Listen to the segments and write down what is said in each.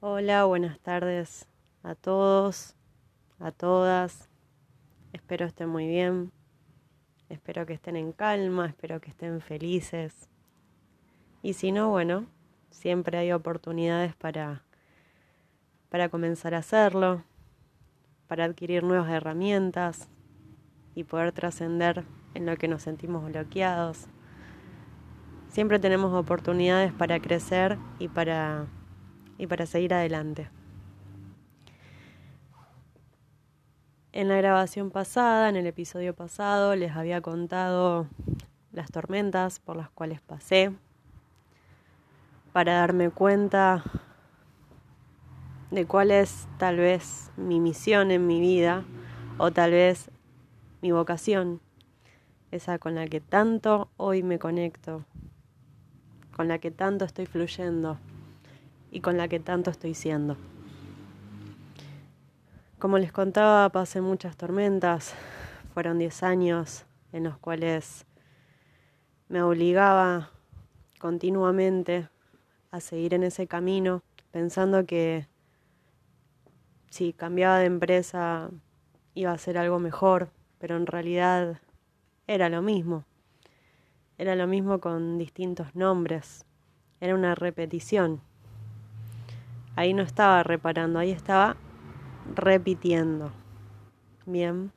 Hola, buenas tardes a todos, a todas. Espero estén muy bien. Espero que estén en calma, espero que estén felices. Y si no, bueno, siempre hay oportunidades para para comenzar a hacerlo, para adquirir nuevas herramientas y poder trascender en lo que nos sentimos bloqueados. Siempre tenemos oportunidades para crecer y para y para seguir adelante. En la grabación pasada, en el episodio pasado, les había contado las tormentas por las cuales pasé para darme cuenta de cuál es tal vez mi misión en mi vida o tal vez mi vocación, esa con la que tanto hoy me conecto, con la que tanto estoy fluyendo y con la que tanto estoy siendo. Como les contaba, pasé muchas tormentas, fueron 10 años en los cuales me obligaba continuamente a seguir en ese camino, pensando que si cambiaba de empresa iba a ser algo mejor, pero en realidad era lo mismo. Era lo mismo con distintos nombres. Era una repetición ahí no estaba reparando, ahí estaba repitiendo. Bien.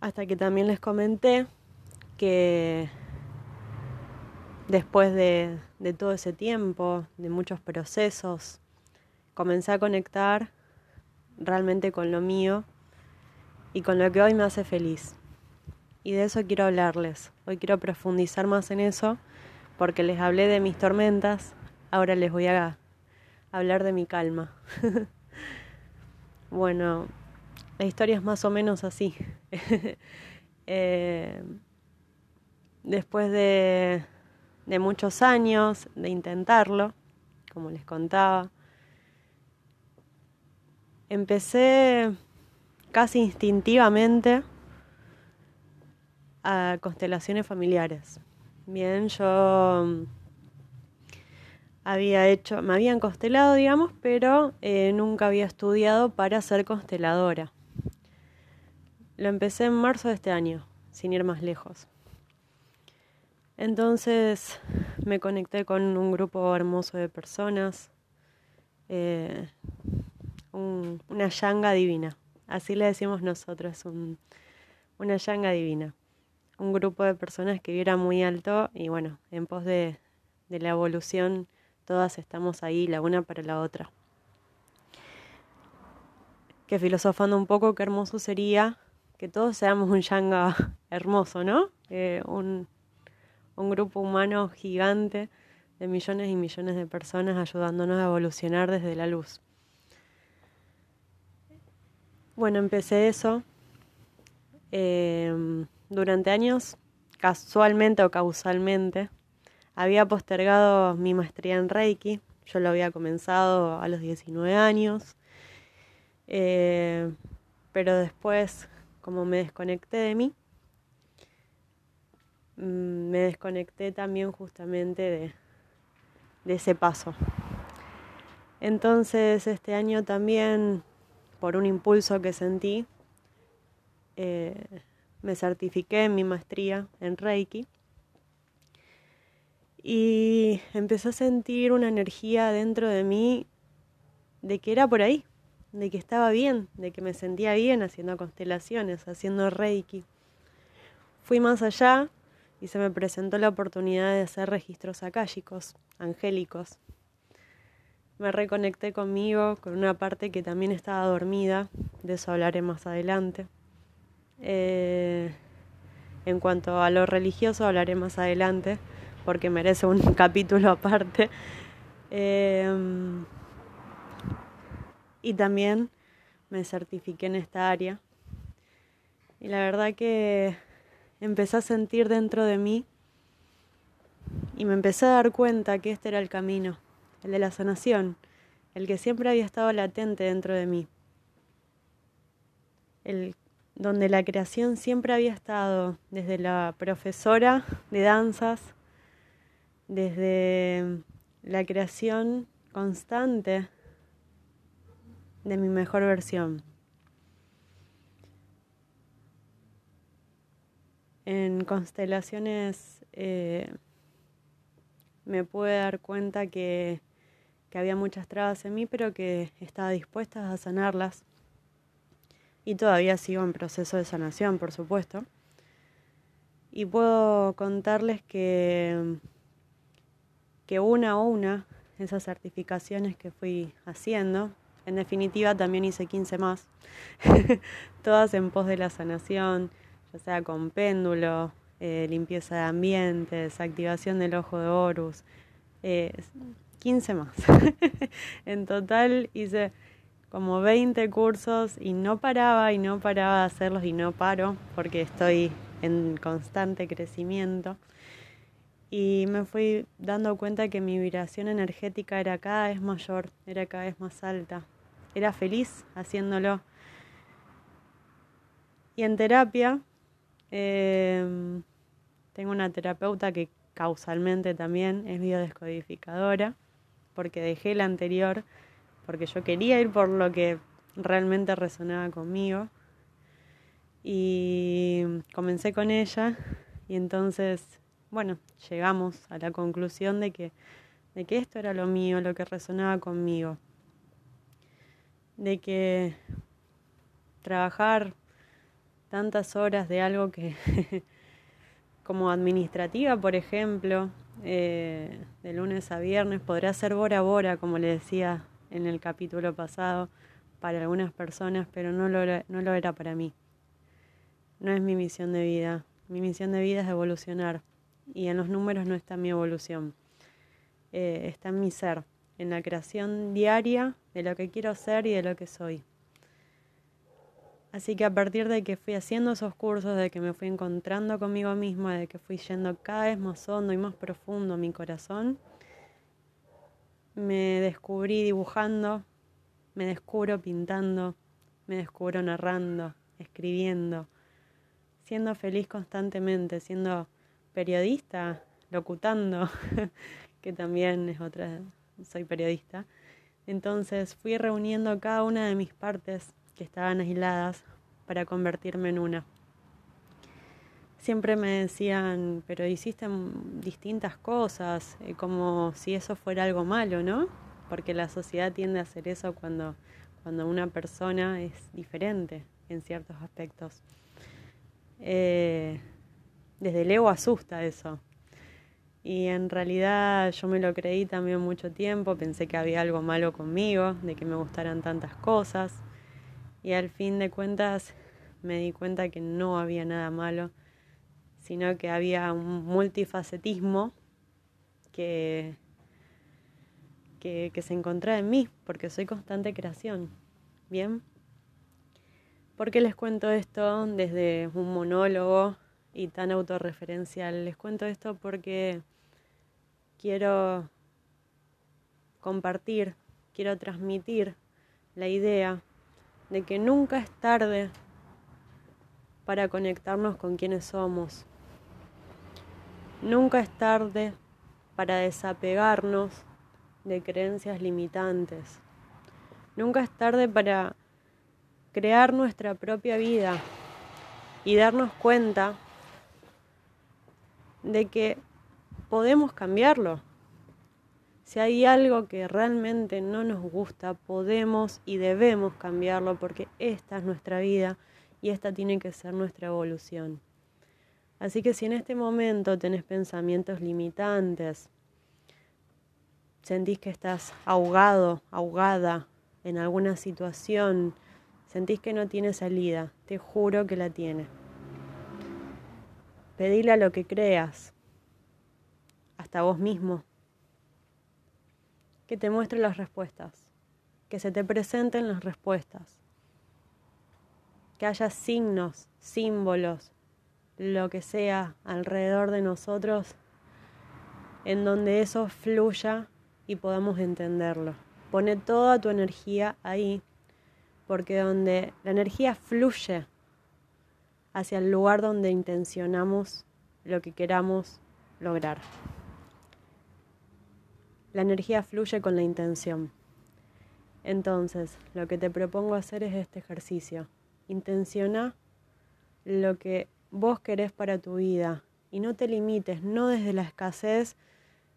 Hasta que también les comenté que después de, todo ese tiempo, de muchos procesos, comencé a conectar realmente con lo mío y con lo que hoy me hace feliz. Y de eso quiero hablarles. Hoy quiero profundizar más en eso porque les hablé de mis tormentas, ahora les voy a hablar de mi calma. bueno, la historia es más o menos así. Eh, después de, de muchos años de intentarlo, como les contaba, empecé casi instintivamente a constelaciones familiares. Bien, yo había hecho, me habían constelado, digamos, pero eh, nunca había estudiado para ser consteladora. Lo empecé en marzo de este año, sin ir más lejos. Entonces me conecté con un grupo hermoso de personas, eh, una yanga divina, así le decimos nosotros, una yanga divina, un grupo de personas que viera muy alto y bueno, en pos de, de la evolución Todas estamos ahí la una para la otra. Que filosofando un poco, qué hermoso sería que todos seamos un yanga hermoso, ¿no? Eh, un, un grupo humano gigante de millones y millones de personas ayudándonos a evolucionar desde la luz. Bueno, empecé eso. Em, durante años, casualmente o causalmente, había postergado mi maestría en Reiki, yo lo había comenzado a los 19 años, eh, pero después, como me desconecté de mí, mm, me desconecté también justamente de, ese paso. Entonces este año también, por un impulso que sentí, eh, me certifiqué en mi maestría en Reiki y empecé a sentir una energía dentro de mí de que era por ahí, de que estaba bien, de que me sentía bien haciendo constelaciones, haciendo reiki. Fui más allá y se me presentó la oportunidad de hacer registros akáshicos, angélicos. Me reconecté conmigo, con una parte que también estaba dormida, de eso hablaré más adelante. Eh, en cuanto a lo religioso hablaré más adelante porque merece un capítulo aparte. Em, y también me certifiqué en esta área. Y la verdad que empecé a sentir dentro de mí y me empecé a dar cuenta que este era el camino, el de la sanación, el que siempre había estado latente dentro de mí, el donde la creación siempre había estado desde la profesora de danzas desde la creación constante de mi mejor versión. En constelaciones eh, me pude dar cuenta que, que había muchas trabas en mí, pero que estaba dispuesta a sanarlas. Y todavía sigo en proceso de sanación, por supuesto. Y puedo contarles que, que una a una, esas certificaciones que fui haciendo, en definitiva también hice 15 más, todas en pos de la sanación, ya sea con péndulo, eh, limpieza de ambientes, activación del ojo de Horus, eh, 15 más. en total hice como 20 cursos y no paraba y no paraba de hacerlos y no paro porque estoy en constante crecimiento. Y me fui dando cuenta que mi vibración energética era cada vez mayor, era cada vez más alta. Era feliz haciéndolo. Y en terapia, em, tengo una terapeuta que causalmente también es biodescodificadora, porque dejé la anterior, porque yo quería ir por lo que realmente resonaba conmigo y comencé con ella y entonces, bueno, llegamos a la conclusión de que, de que esto era lo mío, lo que resonaba conmigo, de que trabajar tantas horas de algo que como administrativa, por ejemplo, eh, de lunes a viernes, podrá ser bora bora, como le decía en el capítulo pasado, para algunas personas, pero no lo, no lo era para mí. No es mi misión de vida. Mi misión de vida es evolucionar y en los números no está mi evolución. Eh, está en mi ser, en la creación diaria de lo que quiero ser y de lo que soy. Así que a partir de que fui haciendo esos cursos, de que me fui encontrando conmigo misma, de que fui yendo cada vez más hondo y más profundo en mi corazón, me descubrí dibujando, me descubro pintando, me descubro narrando, escribiendo, siendo feliz constantemente, siendo periodista, locutando, que también es otra, soy periodista. Entonces fui reuniendo cada una de mis partes que estaban aisladas para convertirme en una. Siempre me decían, pero hiciste distintas cosas, eh, como si eso fuera algo malo, ¿no? Porque la sociedad tiende a hacer eso cuando, cuando una persona es diferente en ciertos aspectos. Eh, desde el ego asusta eso. Y en realidad yo me lo creí también mucho tiempo, pensé que había algo malo conmigo, de que me gustaran tantas cosas. Y al fin de cuentas me di cuenta que no había nada malo, sino que había un multifacetismo que, que, que se encontraba en mí, porque soy constante creación. ¿Bien? ¿Por qué les cuento esto desde un monólogo y tan autorreferencial? Les cuento esto porque quiero compartir, quiero transmitir la idea de que nunca es tarde para conectarnos con quienes somos. Nunca es tarde para desapegarnos de creencias limitantes. Nunca es tarde para crear nuestra propia vida y darnos cuenta de que podemos cambiarlo. Si hay algo que realmente no nos gusta, podemos y debemos cambiarlo porque esta es nuestra vida y esta tiene que ser nuestra evolución. Así que si en este momento tenés pensamientos limitantes, sentís que estás ahogado, ahogada en alguna situación, Sentís que no tiene salida, te juro que la tiene. Pedile a lo que creas, hasta vos mismo, que te muestre las respuestas, que se te presenten las respuestas, que haya signos, símbolos, lo que sea alrededor de nosotros, en donde eso fluya y podamos entenderlo. Pone toda tu energía ahí porque donde la energía fluye hacia el lugar donde intencionamos lo que queramos lograr. La energía fluye con la intención. Entonces, lo que te propongo hacer es este ejercicio. Intenciona lo que vos querés para tu vida y no te limites, no desde la escasez,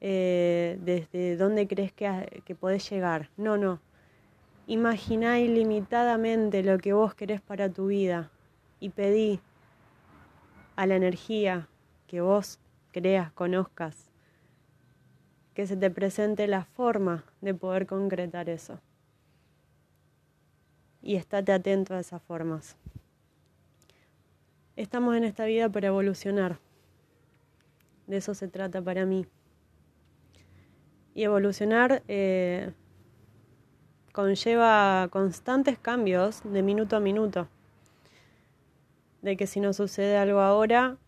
eh, desde dónde crees que, que podés llegar. No, no. Imagina ilimitadamente lo que vos querés para tu vida y pedí a la energía que vos creas, conozcas, que se te presente la forma de poder concretar eso. Y estate atento a esas formas. Estamos en esta vida para evolucionar. De eso se trata para mí. Y evolucionar eh, conlleva constantes cambios de minuto a minuto. De que si nos sucede algo ahora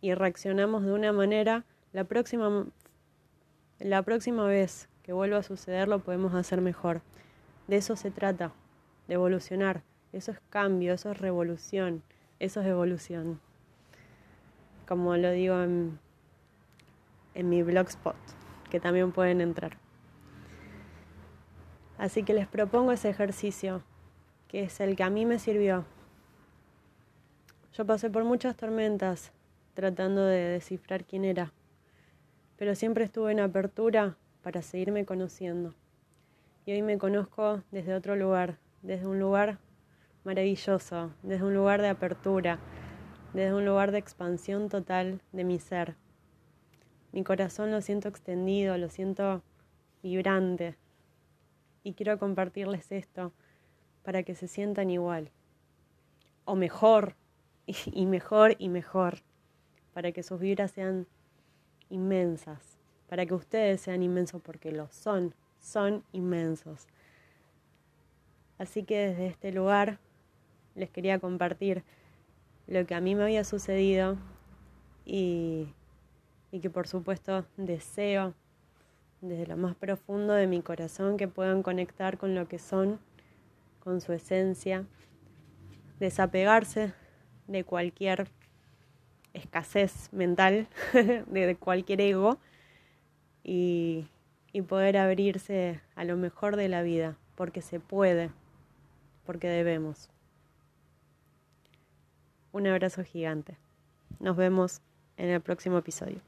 y reaccionamos de una manera, la próxima, la próxima vez que vuelva a suceder lo podemos hacer mejor. De eso se trata, de evolucionar. Eso es cambio, eso es revolución. Eso es evolución. Como lo digo en, en mi blogspot, que también pueden entrar. Así que les propongo ese ejercicio, que es el que a mí me sirvió. Yo pasé por muchas tormentas tratando de descifrar quién era, pero siempre estuve en apertura para seguirme conociendo. Y hoy me conozco desde otro lugar, desde un lugar maravilloso, desde un lugar de apertura, desde un lugar de expansión total de mi ser. Mi corazón lo siento extendido, lo siento vibrante. Y quiero compartirles esto para que se sientan igual. O mejor, y mejor y mejor. Para que sus vibras sean inmensas. Para que ustedes sean inmensos porque lo son. Son inmensos. Así que desde este lugar les quería compartir lo que a mí me había sucedido y, y que por supuesto deseo desde lo más profundo de mi corazón que puedan conectar con lo que son, con su esencia, desapegarse de cualquier escasez mental, de cualquier ego y, y poder abrirse a lo mejor de la vida, porque se puede, porque debemos. Un abrazo gigante. Nos vemos en el próximo episodio.